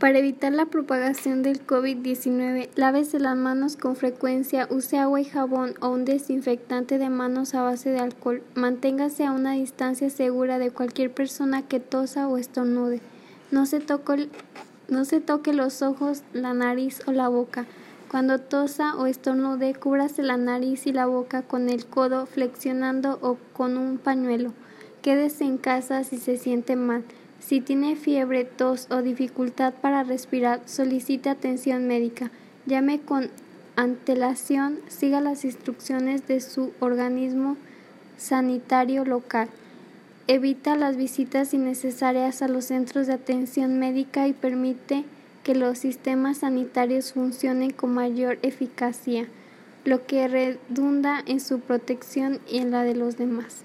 Para evitar la propagación del COVID-19, lávese las manos con frecuencia, use agua y jabón o un desinfectante de manos a base de alcohol. Manténgase a una distancia segura de cualquier persona que tosa o estornude. No se, toque, no se toque los ojos, la nariz o la boca. Cuando tosa o estornude, cúbrase la nariz y la boca con el codo flexionando o con un pañuelo. Quédese en casa si se siente mal. Si tiene fiebre, tos o dificultad para respirar, solicite atención médica. Llame con antelación, siga las instrucciones de su organismo sanitario local. Evita las visitas innecesarias a los centros de atención médica y permite que los sistemas sanitarios funcionen con mayor eficacia, lo que redunda en su protección y en la de los demás.